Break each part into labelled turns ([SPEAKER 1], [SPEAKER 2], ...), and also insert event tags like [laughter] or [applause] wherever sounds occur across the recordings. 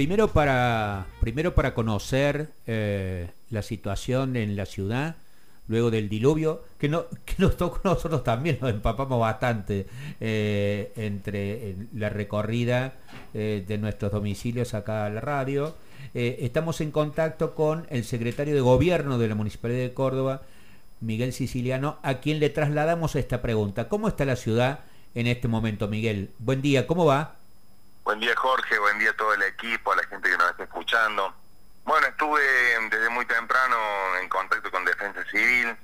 [SPEAKER 1] primero para, primero para conocer eh, la situación en la ciudad, luego del diluvio, que, no, [laughs] que nos tocó nosotros también, nos empapamos bastante eh, entre la recorrida eh, de nuestros domicilios acá a la radio. estamos en contacto con el secretario de Gobierno de la Municipalidad de Córdoba, Miguel Siciliano, a quien le trasladamos esta pregunta. ¿Cómo está la ciudad en este momento, Miguel? Buen día, ¿cómo va?
[SPEAKER 2] Buen día Jorge, buen día a todo el equipo, a la gente que nos está escuchando. Bueno, estuve desde muy temprano en contacto con Defensa Civil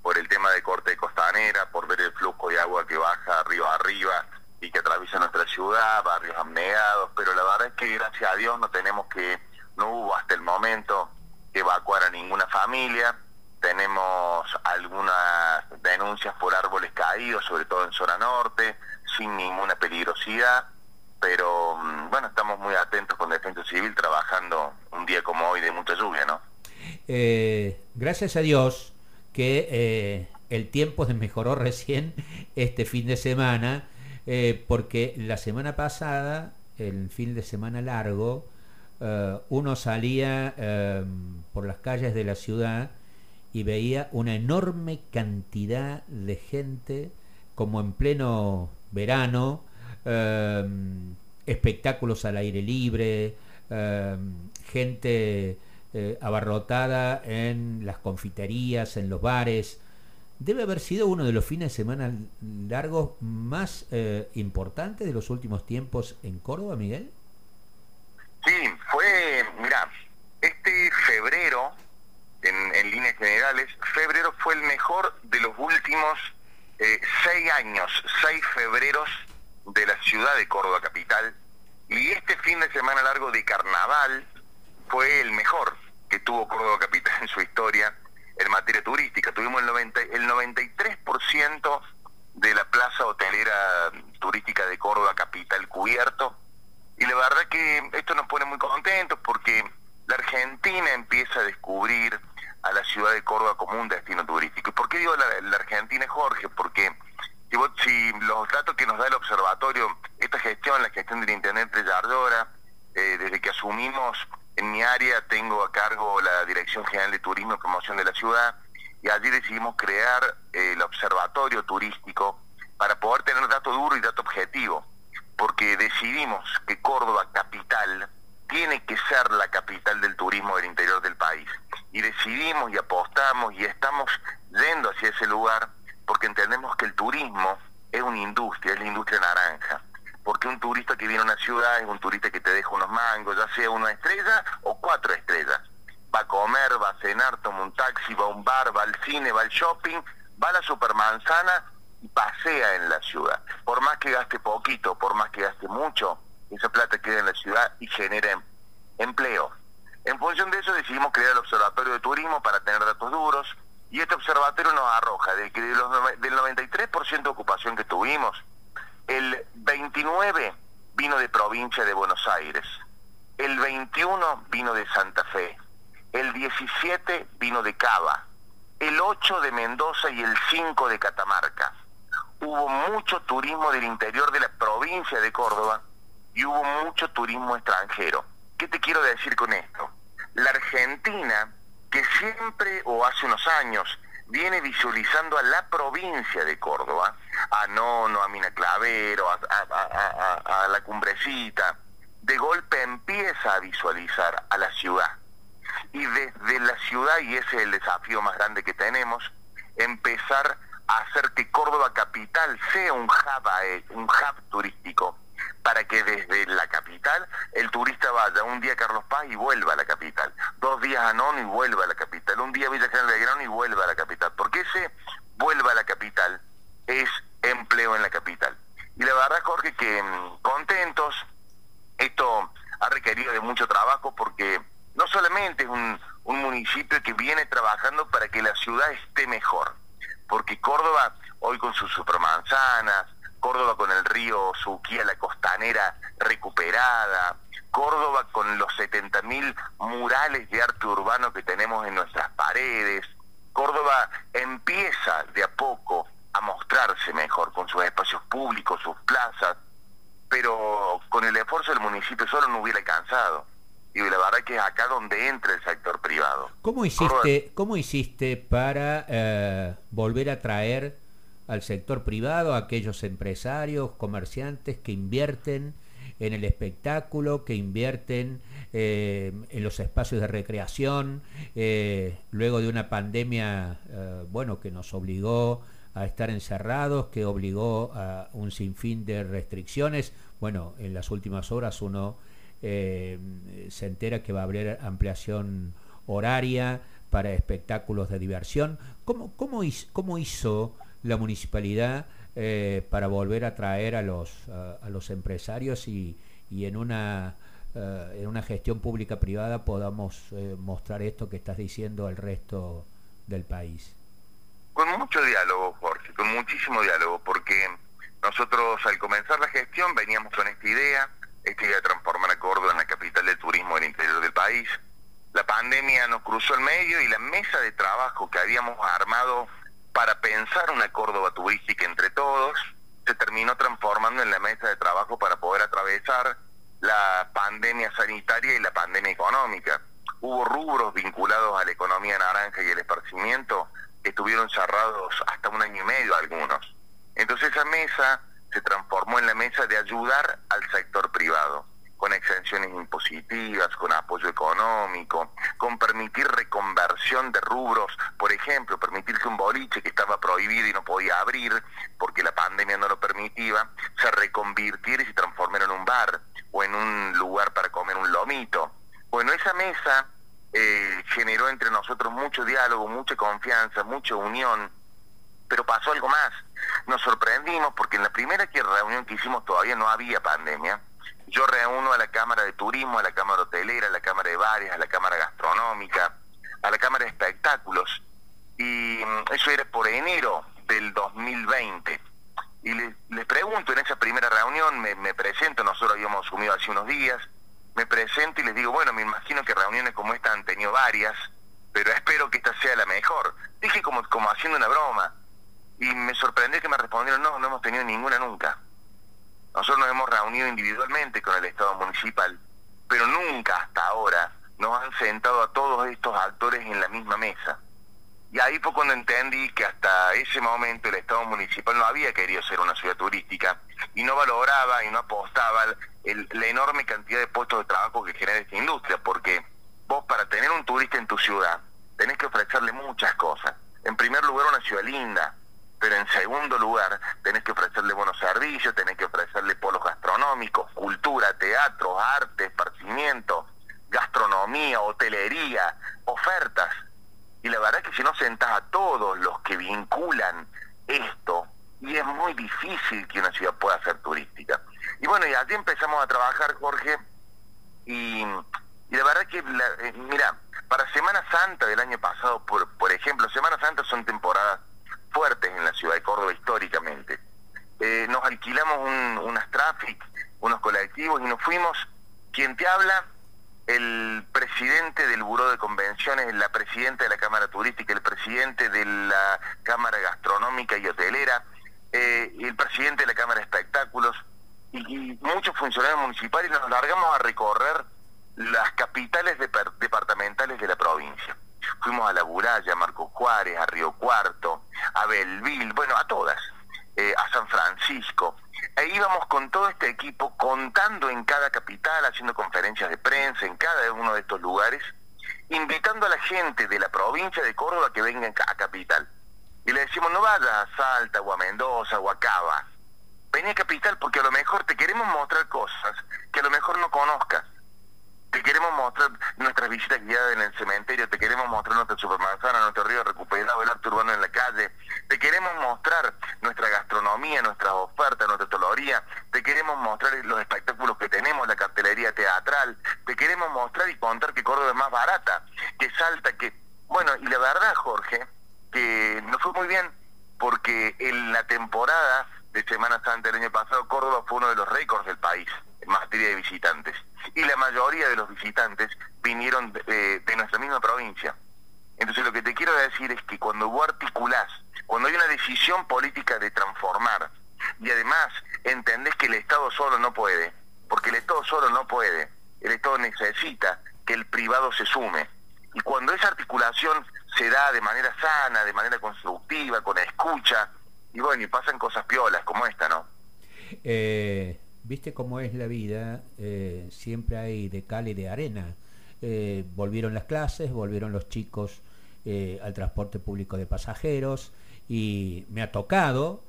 [SPEAKER 2] por el tema de corte de costanera, por ver el flujo de agua que baja río arriba y que atraviesa nuestra ciudad, barrios abnegados, pero la verdad es que gracias a Dios no tenemos que, no hubo hasta el momento que evacuar a ninguna familia, tenemos algunas denuncias por árboles caídos, sobre todo en zona norte, sin ninguna peligrosidad pero mm, bueno, estamos muy atentos con Defensa Civil trabajando un día como hoy de mucha lluvia, ¿no?
[SPEAKER 1] Eh, gracias a Dios que eh, el tiempo se mejoró [laughs] recién este fin de semana, eh, porque la semana pasada, el fin de semana largo, uno salía por las calles de la ciudad y veía una enorme cantidad de gente como en pleno verano, Em, espectáculos al aire libre, em, gente eh, abarrotada en las confiterías, en los bares. Debe haber sido uno de los fines de semana largos más eh, importantes de los últimos tiempos en Córdoba, Miguel.
[SPEAKER 2] Sí, fue, mira, este febrero, en, en líneas generales, febrero fue el mejor de los últimos eh, seis años, seis febreros de la ciudad de Córdoba capital y este fin de semana largo de carnaval fue el mejor que tuvo Córdoba capital [laughs] en su historia en materia turística. Tuvimos el, 90, el 93% de la plaza hotelera turística de Córdoba capital cubierto y la verdad que esto nos pone muy contentos porque la Argentina empieza a descubrir a la ciudad de Córdoba como un destino turístico. ¿Y por qué digo la, la Argentina, Jorge? Porque si, los datos que nos da el observatorio, esta gestión, la gestión del Internet de Yardora, eh, desde que asumimos en mi área tengo a cargo la Dirección General de Turismo y Promoción de la Ciudad y allí decidimos crear eh, el observatorio turístico para poder tener dato duro y dato objetivo, porque decidimos que Córdoba capital tiene que ser la capital del turismo del interior del país. Y decidimos y apostamos y estamos yendo hacia ese lugar porque entendemos que el turismo es una industria, es la industria naranja. Porque un turista que viene a una ciudad es un turista que te deja unos mangos, ya sea una estrella o cuatro estrellas. Va a comer, va a cenar, toma un taxi, va a un bar, va al cine, va al shopping, va a la supermanzana y pasea en la ciudad. Por más que gaste poquito, por más que gaste mucho, esa plata queda en la ciudad y genera em-, empleo. En función de eso decidimos crear el Observatorio de Turismo para tener datos duros, y este observatorio nos arroja de que del 93% de ocupación que tuvimos, el 29 vino de provincia de Buenos Aires, el 21 vino de Santa Fe, el 17 vino de Cava, el 8 de Mendoza y el 5 de Catamarca. Hubo mucho turismo del interior de la provincia de Córdoba y hubo mucho turismo extranjero. ¿Qué te quiero decir con esto? La Argentina que siempre o hace unos años viene visualizando a la provincia de Córdoba, a Nono, a Mina Clavero, a, a, la Cumbrecita, de golpe empieza a visualizar a la ciudad. Y desde la ciudad, y ese es el desafío más grande que tenemos, empezar a hacer que Córdoba capital sea un hub, un hub turístico para que desde la capital el turista vaya un día a Carlos Paz y vuelva a la capital, dos días a y vuelva a la capital, un día a Villa General Grano y vuelva a la capital, porque ese vuelva a la capital es empleo en la capital. Y la verdad, Jorge, que mm, contentos, esto ha requerido de mucho trabajo porque no solamente es un, un municipio que viene trabajando para que la ciudad esté mejor, porque Córdoba hoy con sus supermanzanas, Córdoba con el río Suquía, la costanera recuperada, Córdoba con los 70.000 murales de arte urbano que tenemos en nuestras paredes, Córdoba empieza de a poco a mostrarse mejor con sus espacios públicos, sus plazas, pero con el esfuerzo del municipio solo no hubiera alcanzado. Y la verdad que es acá donde entra el sector privado.
[SPEAKER 1] ¿Cómo hiciste, ¿cómo hiciste para eh, volver a traer al sector privado a aquellos empresarios, comerciantes que invierten en el espectáculo, que invierten eh, en los espacios de recreación, eh, luego de una pandemia, bueno, que nos obligó a estar encerrados, que obligó a un sinfín de restricciones. Bueno, en las últimas horas uno eh, se entera que va a haber ampliación horaria para espectáculos de diversión. ¿Cómo, cómo hizo la municipalidad eh, para volver a traer a los, a, los empresarios y, y en una eh, en una gestión pública privada podamos mostrar esto que estás diciendo al resto del país?
[SPEAKER 2] Con mucho diálogo, Jorge, con muchísimo diálogo, porque nosotros al comenzar la gestión veníamos con esta idea, esta idea de transformar a Córdoba en la capital del turismo del interior del país. La pandemia nos cruzó el medio y la mesa de trabajo que habíamos armado para pensar una Córdoba turística entre todos se terminó transformando en la mesa de trabajo para poder atravesar la pandemia sanitaria y la pandemia económica. Hubo rubros vinculados a la economía naranja y el esparcimiento estuvieron cerrados hasta un año y medio algunos. Entonces esa mesa se transformó en la mesa de ayudar al sector privado, con exenciones impositivas, con apoyo económico, con permitir reconversión de rubros, por ejemplo, permitir que un boliche que estaba prohibido y no podía abrir porque la pandemia no lo permitía, se reconvirtiera y se transformara en un bar o en un lugar para comer un lomito. Bueno, esa mesa eh, generó entre nosotros mucho diálogo, mucha confianza, mucha unión, pero pasó algo más. Nos sorprendimos porque en la primera reunión que hicimos todavía no había pandemia. Yo reúno a la Cámara de Turismo, a la Cámara Hotelera, a la Cámara de Bares, a la Cámara Gastronómica, a la Cámara de Espectáculos. Y mm, eso era por enero del 2020. Y les, pregunto en esa primera reunión, me, presento, nosotros habíamos asumido hace unos días, me presento y les digo, bueno, me imagino que reuniones como esta han tenido varias, pero espero que esta sea la mejor. Dije como, como haciendo una broma. Y me sorprendió que me respondieron, no, no hemos tenido ninguna nunca. Nosotros nos hemos reunido individualmente con el Estado municipal, pero nunca hasta ahora nos han sentado a todos estos actores en la misma mesa. Y ahí fue cuando entendí que hasta ese momento el Estado municipal no había querido ser una ciudad turística y no valoraba y no apostaba la enorme cantidad de puestos de trabajo que genera esta industria, porque vos para tener un turista en tu ciudad tenés que ofrecerle muchas cosas. En primer lugar, una ciudad linda, pero en segundo lugar, tenés que ofrecerle buenos servicios, tenés que ofrecerle polos gastronómicos, cultura, teatro, arte, esparcimiento, gastronomía, hotelería, ofertas y la verdad es que si no sentás a todos los que vinculan esto, y es muy difícil que una ciudad pueda ser turística. Y bueno, y así empezamos a trabajar, Jorge, y, la verdad es que, eh, mira, para Semana Santa del año pasado, por, por ejemplo, Semana Santa son temporadas fuertes en la ciudad de Córdoba históricamente. Eh, nos alquilamos un, unas traffic, unos colectivos y nos fuimos, quien te habla, el presidente del Buró de Convenciones, la presidenta de la Cámara Turística, el presidente de la Cámara Gastronómica y Hotelera, eh, el presidente de la Cámara de Espectáculos y, muchos funcionarios municipales nos largamos a recorrer las capitales departamentales de la provincia. Fuimos a La Buraya, a Marcos Juárez, a Río Cuarto, a Belville, bueno, a todas, eh, a San Francisco, e íbamos con todo este equipo contando en cada capital, haciendo conferencias de prensa en cada uno de estos lugares, invitando a la gente de la provincia de Córdoba que venga a Capital. Y le decimos, no vayas a Salta o a Mendoza o a Cava. Vení a Capital porque a lo mejor te queremos mostrar cosas que a lo mejor no conozcas. Te queremos mostrar nuestras visitas guiadas en el cementerio, te queremos mostrar nuestra supermanzana, nuestro río recuperado, el arte urbano en la calle, te queremos mostrar nuestra gastronomía, nuestras ofertas, nuestra toloría, te queremos mostrar los espectáculos que tenemos, la cartelería teatral, te queremos mostrar y contar que Córdoba es más barata, que Salta, que... Bueno, y la verdad, Jorge, que nos fue muy bien porque en la temporada de Semana Santa del año pasado, Córdoba fue uno de los récords del país en materia de visitantes. Y la mayoría de los visitantes vinieron de, nuestra misma provincia. Entonces lo que te quiero decir es que cuando vos articulás, cuando hay una decisión política de transformar, y además entendés que el Estado solo no puede, porque el Estado solo no puede. El Estado necesita que el privado se sume. Y cuando esa articulación se da de manera sana, de manera constructiva, con escucha, y bueno, y pasan cosas piolas como esta, ¿no?
[SPEAKER 1] Eh, Viste cómo es la vida, eh, siempre hay de cal y de arena. Eh, volvieron las clases, volvieron los chicos al transporte público de pasajeros y me ha tocado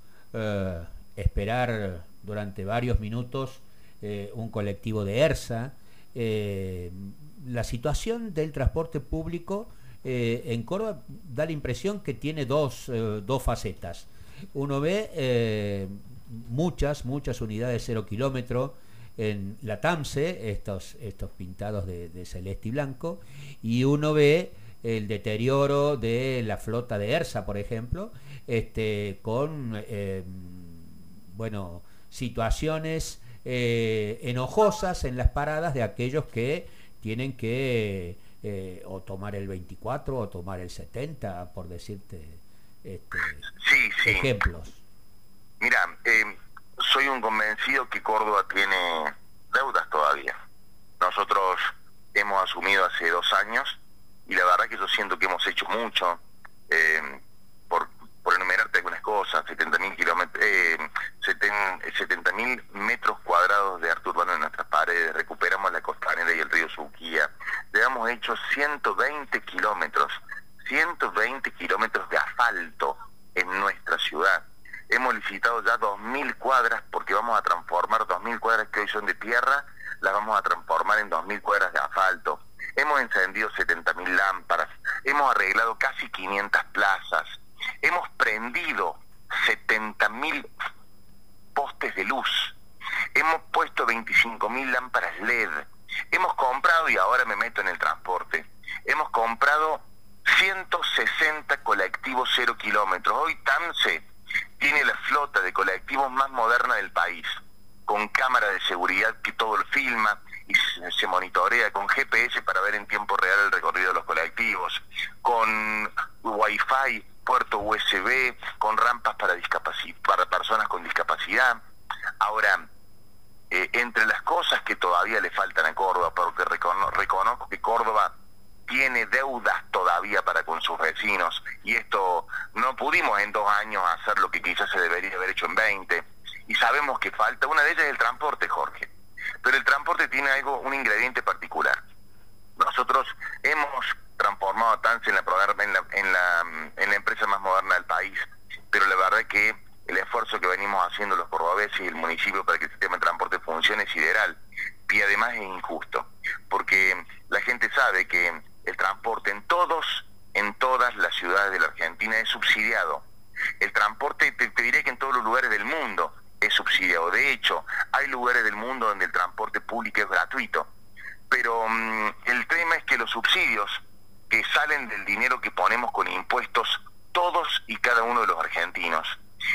[SPEAKER 1] esperar durante varios minutos un colectivo de ERSA. la situación del transporte público en Córdoba da la impresión que tiene dos, dos facetas uno ve eh, muchas, muchas unidades cero kilómetro en la TAMSE, estos, estos pintados de, celeste y blanco, y uno ve el deterioro de la flota de ERSA, por ejemplo, este, con eh, bueno, situaciones eh, enojosas en las paradas de aquellos que tienen que o tomar el 24 o tomar el 70, por decirte este,
[SPEAKER 2] sí, sí.
[SPEAKER 1] ejemplos.
[SPEAKER 2] Mira, eh, soy un convencido que Córdoba tiene deudas todavía. Nosotros hemos asumido hace dos años y la verdad que yo siento que hemos hecho mucho. Eh, por, por enumerarte algunas cosas, 70.000 kilómetros, eh, 70 mil metros cuadrados de arte urbano en nuestras paredes, recuperamos la costanera y el río Suquía, le hemos hecho 120 kilómetros 120 kilómetros de asfalto en nuestra ciudad. Hemos licitado ya 2.000 cuadras porque vamos a transformar 2.000 cuadras que hoy son de tierra, las vamos a transformar en 2.000 cuadras de asfalto. Hemos encendido 70.000 lámparas, hemos arreglado casi 500 plazas, hemos prendido 70.000 postes de luz, hemos puesto 25.000 lámparas LED, hemos comprado, y ahora me meto en el transporte, hemos comprado 160 colectivos cero kilómetros. Hoy TAMSE tiene la flota de colectivos más moderna del país, con cámara de seguridad que todo lo filma y se monitorea, con GPS para ver en tiempo real el recorrido de los colectivos, con Wi-Fi, puerto USB, con rampas para, para personas con discapacidad. Ahora, eh, entre las cosas que todavía le faltan a Córdoba, porque reconozco que Córdoba tiene deudas todavía para con sus vecinos. Y esto no pudimos en dos años hacer lo que quizás se debería haber hecho en 20 y sabemos que falta, una de ellas es el transporte, Jorge, pero el transporte tiene algo, un ingrediente particular. Nosotros hemos transformado a TANS en la, en la, en la, en la empresa más moderna del país, pero la verdad es que el esfuerzo que venimos haciendo los cordobeses y el municipio para que el sistema de transporte funcione es sideral y además es injusto, porque la gente sabe que el transporte en todos, en todas las ciudades de la Argentina es subsidiado. El transporte, te, diré que en todos los lugares del mundo es subsidiado. De hecho, hay lugares del mundo donde el transporte público es gratuito. Pero mm, el tema es que los subsidios que salen del dinero que ponemos con impuestos todos y cada uno de los argentinos,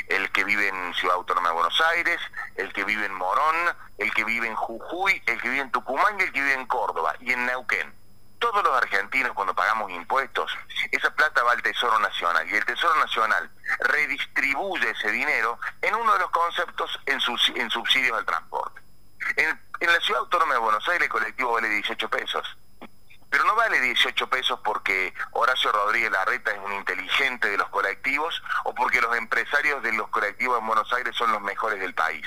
[SPEAKER 2] el que vive en Ciudad Autónoma de Buenos Aires, el que vive en Morón, el que vive en Jujuy, el que vive en Tucumán y el que vive en Córdoba y en Neuquén todos los argentinos cuando pagamos impuestos, esa plata va al Tesoro Nacional y el Tesoro Nacional redistribuye ese dinero en uno de los conceptos en, en subsidios al transporte. En, la ciudad autónoma de Buenos Aires el colectivo vale 18 pesos, pero no vale 18 pesos porque Horacio Rodríguez Larreta es un inteligente de los colectivos o porque los empresarios de los colectivos en Buenos Aires son los mejores del país.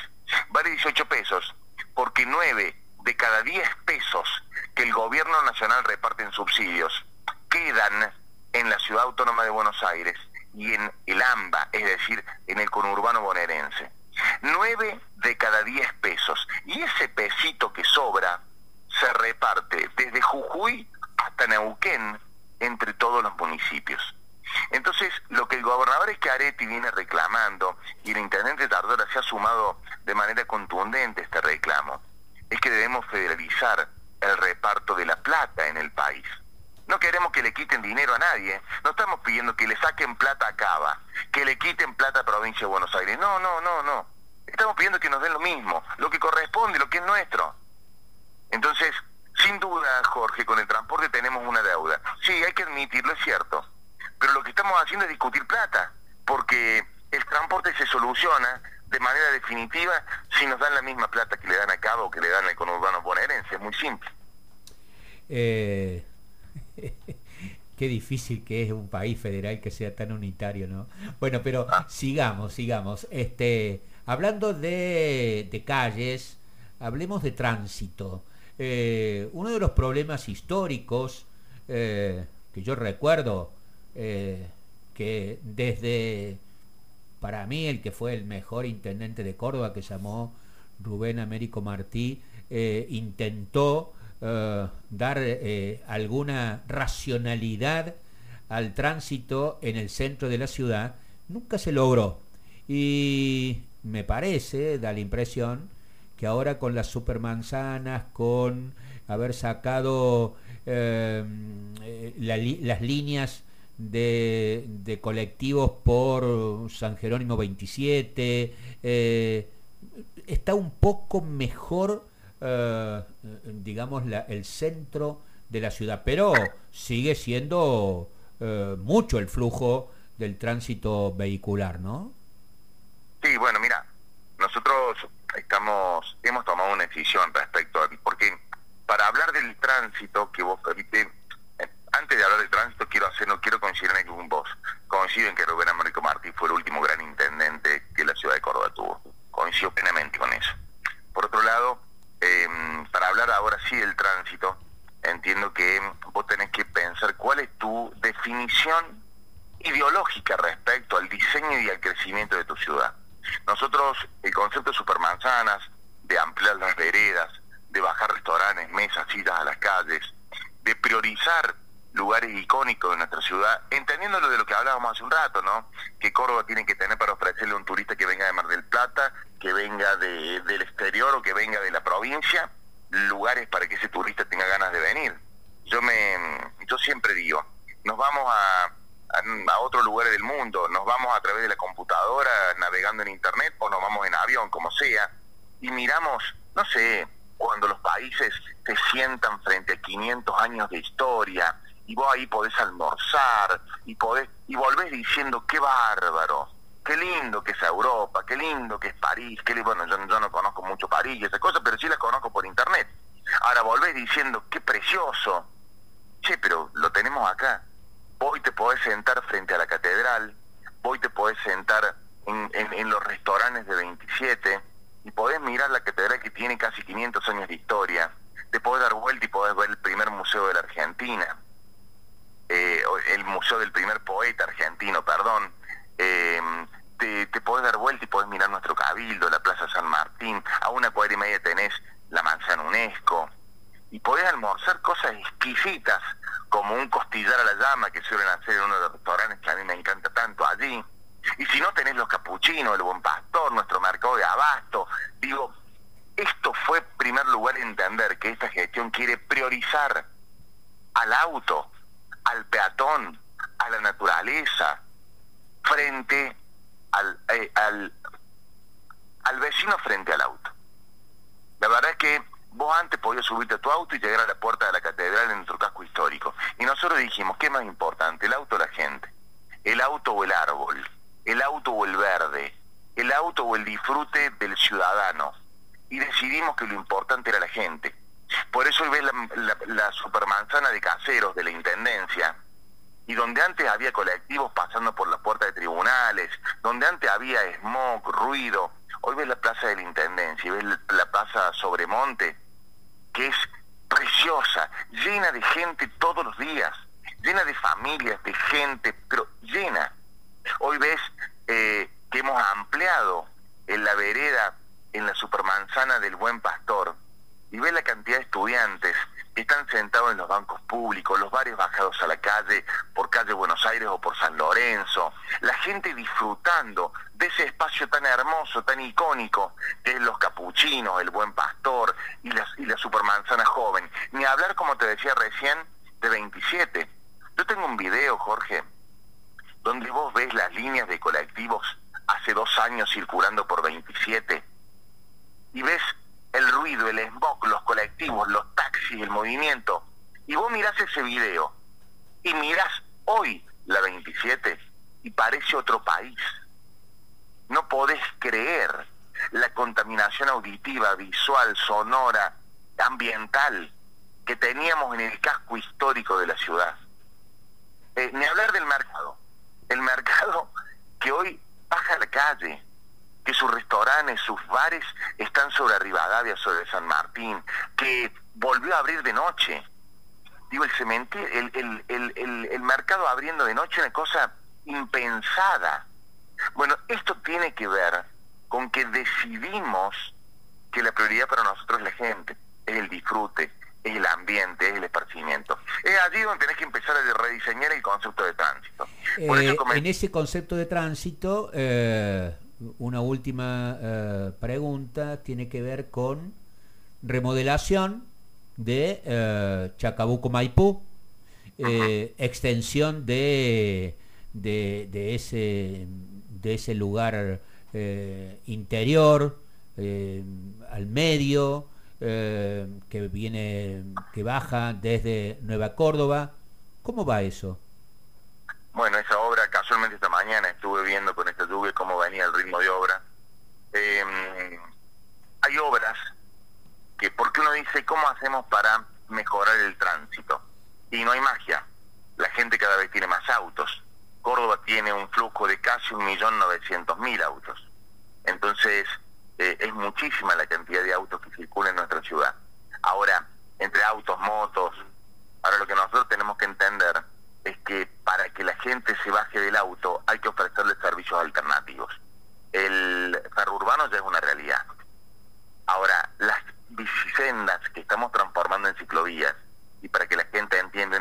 [SPEAKER 2] Vale 18 pesos porque 9 de cada 10 pesos que el gobierno nacional reparte en subsidios quedan en la ciudad autónoma de Buenos Aires y en el AMBA, es decir, en el conurbano bonaerense. 9 de cada 10 pesos. Y ese pesito que sobra se reparte desde Jujuy hasta Neuquén entre todos los municipios. Entonces, lo que el gobernador Schiaretti viene reclamando, y el intendente Tardora se ha sumado de manera contundente a este reclamo, es que debemos federalizar el reparto de la plata en el país. No queremos que le quiten dinero a nadie. No estamos pidiendo que le saquen plata a Cava, que le quiten plata a Provincia de Buenos Aires. No, no, no, no. Estamos pidiendo que nos den lo mismo, lo que corresponde, lo que es nuestro. Entonces, sin duda, Jorge, con el transporte tenemos una deuda. Sí, hay que admitirlo, es cierto. Pero lo que estamos haciendo es discutir plata, porque el transporte se soluciona de manera definitiva si nos dan la que le dan a Cabo o que le dan al conurbano bonaerense. Es muy simple.
[SPEAKER 1] Eh, [laughs] qué difícil que es un país federal que sea tan unitario, ¿no? Bueno, pero ah. sigamos, sigamos. Este, hablando de, calles, hablemos de tránsito. Eh, uno de los problemas históricos eh, que yo recuerdo, que desde para mí el que fue el mejor intendente de Córdoba, que llamó Rubén Américo Martí, eh, intentó eh, dar eh, alguna racionalidad al tránsito en el centro de la ciudad, nunca se logró. Y me parece, da la impresión, que ahora con las supermanzanas, con haber sacado las líneas de, colectivos por San Jerónimo 27, eh, está un poco mejor, eh, digamos, el centro de la ciudad, pero sigue siendo eh, mucho el flujo del tránsito vehicular, ¿no?
[SPEAKER 2] Sí, bueno, mira, nosotros estamos, hemos tomado una decisión respecto a, porque para hablar del tránsito que vos antes de hablar del tránsito, quiero hacer, no quiero coincidir en con vos. Coincido en que Rubén Américo Martí fue el último gran intendente que la ciudad de Córdoba tuvo. Coincido plenamente con eso. Por otro lado, em, para hablar ahora sí del tránsito, entiendo que vos tenés que pensar cuál es tu definición ideológica respecto al diseño y al crecimiento de tu ciudad. Nosotros, el concepto de supermanzanas, de ampliar las veredas, de bajar restaurantes, mesas, sillas a las calles, de priorizar lugares icónicos de nuestra ciudad, entendiendo lo de lo que hablábamos hace un rato, ¿no? Que Córdoba tiene que tener para ofrecerle a un turista que venga de Mar del Plata, que venga de, del exterior o que venga de la provincia, lugares para que ese turista tenga ganas de venir. Yo me, yo siempre digo, nos vamos a, a, a otros lugares del mundo, nos vamos a través de la computadora navegando en internet o nos vamos en avión, como sea, y miramos, no sé, cuando los países se sientan frente a 500 años de historia, y vos ahí podés almorzar y podés y volvés diciendo qué bárbaro, qué lindo que es Europa, qué lindo que es París, qué bueno, yo, no conozco mucho París y esas cosas, pero sí las conozco por internet. Ahora volvés diciendo qué precioso. Che, pero lo tenemos acá. Hoy te podés sentar frente a la catedral, hoy te podés sentar en, en, en los restaurantes de 27 y podés mirar la catedral que tiene casi 500 años de historia. Te podés dar vuelta y podés ver el primer museo de la Argentina eh, el Museo del Primer Poeta Argentino, perdón, eh, te, te, podés dar vuelta y podés mirar nuestro cabildo, la Plaza San Martín, a una cuadra y media tenés la manzana UNESCO, y podés almorzar cosas exquisitas, como un costillar a la llama que suelen hacer en uno de los restaurantes que a mí me encanta tanto allí. Y si no tenés los capuchinos, el buen pastor, nuestro mercado de abasto, digo, esto fue primer lugar entender que esta gestión quiere priorizar al auto, a la naturaleza, frente al, eh, al, al vecino frente al auto. La verdad es que vos antes podías subirte a tu auto y llegar a la puerta de la catedral en nuestro casco histórico. Y nosotros dijimos, ¿qué más importante, el auto o la gente? ¿El auto o el árbol? ¿El auto o el verde? ¿El auto o el disfrute del ciudadano? Y decidimos que lo importante era la gente. Por eso hoy ves la, la, supermanzana de caseros de la Intendencia, y donde antes había colectivos pasando por la puerta de tribunales, donde antes había smog, ruido, hoy ves la plaza de la Intendencia y ves la plaza Sobremonte, que es preciosa, llena de gente todos los días, llena de familias, de gente, pero llena. Hoy ves eh, que hemos ampliado en la vereda, en la supermanzana del Buen Pastor, y ve la cantidad de estudiantes están sentados en los bancos públicos, los bares bajados a la calle, por calle Buenos Aires o por San Lorenzo, la gente disfrutando de ese espacio tan hermoso, tan icónico, que es los capuchinos, el buen pastor y la, y la supermanzana joven. Ni hablar, como te decía recién, de 27. Yo tengo un video, Jorge, donde vos ves las líneas de colectivos hace dos años circulando por 27 y ves el ruido, el smog, los colectivos, los taxis, el movimiento. Y vos mirás ese video y mirás hoy la 27 y parece otro país. no podés creer la contaminación auditiva, visual, sonora, ambiental que teníamos en el casco histórico de la ciudad. Eh, ni hablar del mercado. El mercado [laughs] que hoy baja a la calle, que sus restaurantes, sus bares están sobre Rivadavia, sobre San Martín, que volvió a abrir de noche. Digo, el cementerio, el, el, el, el mercado abriendo de noche, una cosa impensada. Bueno, esto tiene que ver con que decidimos que la prioridad para nosotros es la gente, es el disfrute, es el ambiente, es el esparcimiento. Es allí donde tenés que empezar a rediseñar el concepto de tránsito.
[SPEAKER 1] Eh, en ese concepto de tránsito, eh, una última eh, pregunta tiene que ver con remodelación de Chacabuco Maipú, extensión de, de, de, ese, de ese lugar interior al medio, eh, que viene, que baja desde Nueva Córdoba. ¿Cómo va eso?
[SPEAKER 2] Bueno, esa obra, casualmente esta mañana estuve viendo con esta lluvia cómo venía el ritmo de obra. Em, hay obras que, porque uno dice, ¿cómo hacemos para mejorar el tránsito? Y no hay magia. La gente cada vez tiene más autos. Córdoba tiene un flujo de casi un millón novecientos mil autos. Entonces, eh, es muchísima la cantidad de autos que circulan en nuestra ciudad. Ahora, entre autos, motos, ahora lo que nosotros tenemos que entender es que para que la gente se baje del auto hay que ofrecerle servicios alternativos. El urbano ya es una realidad. Ahora, las bicisendas que estamos transformando en ciclovías, y para que la gente entienda,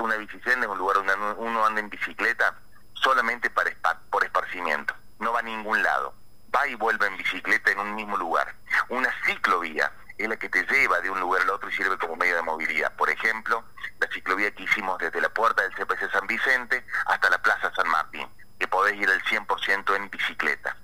[SPEAKER 2] una bicisenda es un lugar donde uno anda en bicicleta solamente para por esparcimiento, no va a ningún lado va y vuelve en bicicleta en un mismo lugar. Una ciclovía es la que te lleva de un lugar al otro y sirve como medio de movilidad. Por ejemplo, la ciclovía que hicimos desde la puerta del CPC San Vicente hasta la Plaza San Martín, que podés ir al 100% en bicicleta.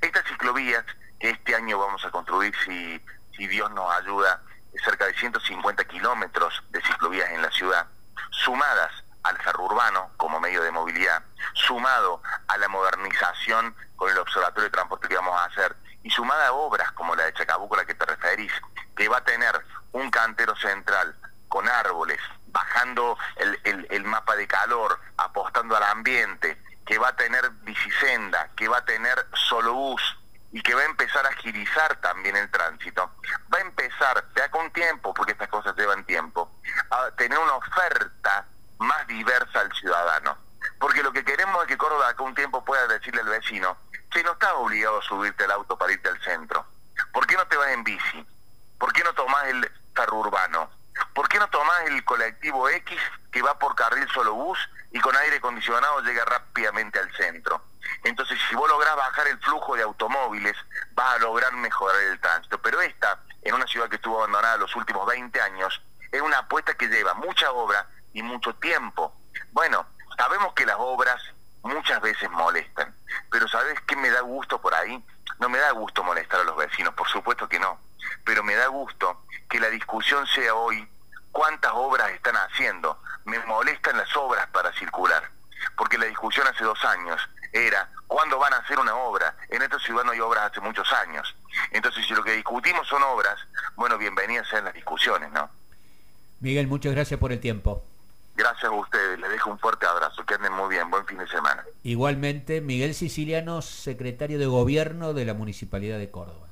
[SPEAKER 2] Estas ciclovías que este año vamos a construir, si, si Dios nos ayuda, cerca de 150 kilómetros de ciclovías en la ciudad, sumadas al ferro urbano como medio de movilidad, sumado a la modernización con el observatorio de transporte que vamos a hacer, y sumada a obras como la de Chacabuco a la que te referís, que va a tener un cantero central con árboles, bajando el, el, mapa de calor, apostando al ambiente, que va a tener bicisenda, que va a tener solo bus y que va a empezar a agilizar también el tránsito. Va a empezar, ya con tiempo, porque estas cosas llevan tiempo, a tener una oferta más diversa al ciudadano. Porque lo que queremos es que Córdoba acá un tiempo pueda decirle al vecino, que no estás obligado a subirte al auto para irte al centro. ¿Por qué no te vas en bici? ¿Por qué no tomás el carro urbano? ¿Por qué no tomás el colectivo X que va por carril solo bus y con aire acondicionado llega rápidamente al centro? Entonces, si vos lográs bajar el flujo de automóviles, vas a lograr mejorar el tránsito. Pero esta, en una ciudad que estuvo abandonada los últimos 20 años, es una apuesta que lleva mucha obra y mucho tiempo. Bueno, sabemos que las obras muchas veces molestan, pero ¿sabes qué me da gusto por ahí? No me da gusto molestar a los vecinos, por supuesto que no, pero me da gusto que la discusión sea hoy cuántas obras están haciendo. Me molestan las obras para circular, porque la discusión hace dos años era cuándo van a hacer una obra. En esta ciudad no hay obras hace muchos años. Entonces, si lo que discutimos son obras, bueno, bienvenidas sean las discusiones, ¿no?
[SPEAKER 1] Miguel, muchas gracias por el tiempo.
[SPEAKER 2] Gracias a ustedes, les dejo un fuerte abrazo, que anden muy bien, buen fin de semana.
[SPEAKER 1] Igualmente, Miguel Siciliano, secretario de Gobierno de la Municipalidad de Córdoba.